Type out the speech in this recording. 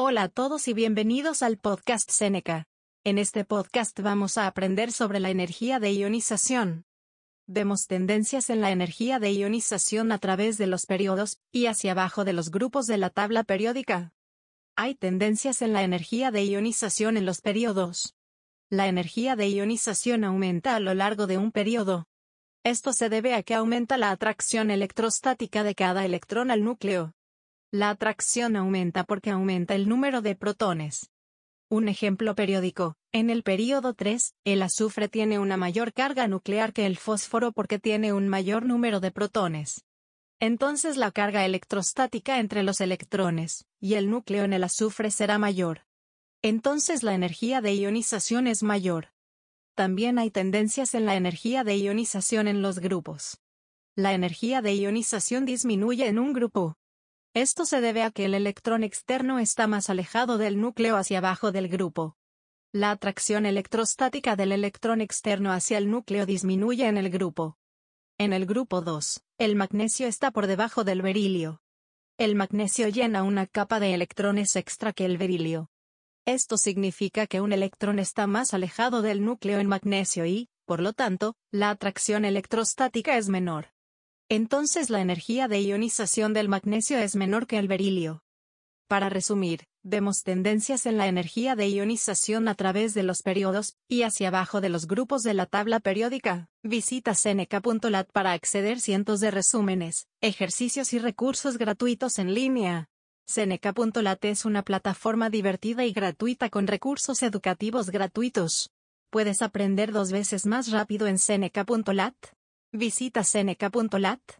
Hola a todos y bienvenidos al podcast Seneca. En este podcast vamos a aprender sobre la energía de ionización. Vemos tendencias en la energía de ionización a través de los periodos, y hacia abajo de los grupos de la tabla periódica. Hay tendencias en la energía de ionización en los periodos. La energía de ionización aumenta a lo largo de un periodo. Esto se debe a que aumenta la atracción electrostática de cada electrón al núcleo. La atracción aumenta porque aumenta el número de protones. Un ejemplo periódico, en el período 3, el azufre tiene una mayor carga nuclear que el fósforo porque tiene un mayor número de protones. Entonces la carga electrostática entre los electrones, y el núcleo en el azufre será mayor. Entonces la energía de ionización es mayor. También hay tendencias en la energía de ionización en los grupos. La energía de ionización disminuye en un grupo, esto se debe a que el electrón externo está más alejado del núcleo hacia abajo del grupo. La atracción electrostática del electrón externo hacia el núcleo disminuye en el grupo. En el grupo 2, el magnesio está por debajo del berilio. El magnesio llena una capa de electrones extra que el berilio. Esto significa que un electrón está más alejado del núcleo en magnesio y, por lo tanto, la atracción electrostática es menor. Entonces la energía de ionización del magnesio es menor que el berilio. Para resumir, vemos tendencias en la energía de ionización a través de los periodos, y hacia abajo de los grupos de la tabla periódica. Visita seneca.lat para acceder cientos de resúmenes, ejercicios y recursos gratuitos en línea. Seneca.lat es una plataforma divertida y gratuita con recursos educativos gratuitos. Puedes aprender dos veces más rápido en seneca.lat. Visita seneca.lat.